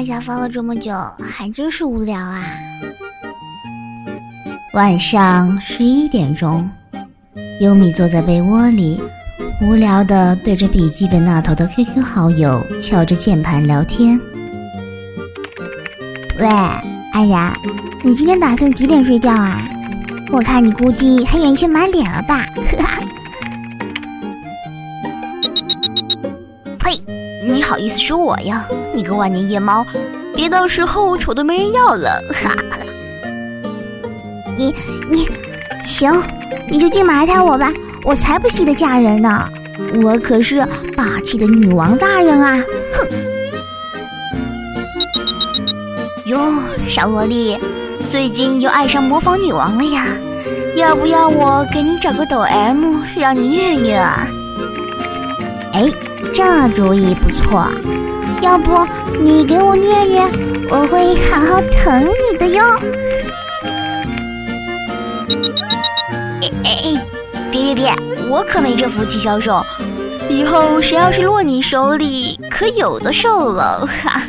放下放了这么久，还真是无聊啊。晚上十一点钟，优米坐在被窝里，无聊的对着笔记本那头的 QQ 好友敲着键盘聊天。喂，安然，你今天打算几点睡觉啊？我看你估计黑眼圈满脸了吧？呸！你好意思说我呀？你个万年夜猫，别到时候丑的没人要了！哈。你你行，你就净埋汰我吧，我才不稀得嫁人呢，我可是霸气的女王大人啊！哼！哟，小萝莉，最近又爱上模仿女王了呀？要不要我给你找个抖 M 让你虐虐啊？这主意不错，要不你给我虐虐，我会好好疼你的哟。哎哎，别别别，我可没这福气销售，以后谁要是落你手里，可有的受了哈。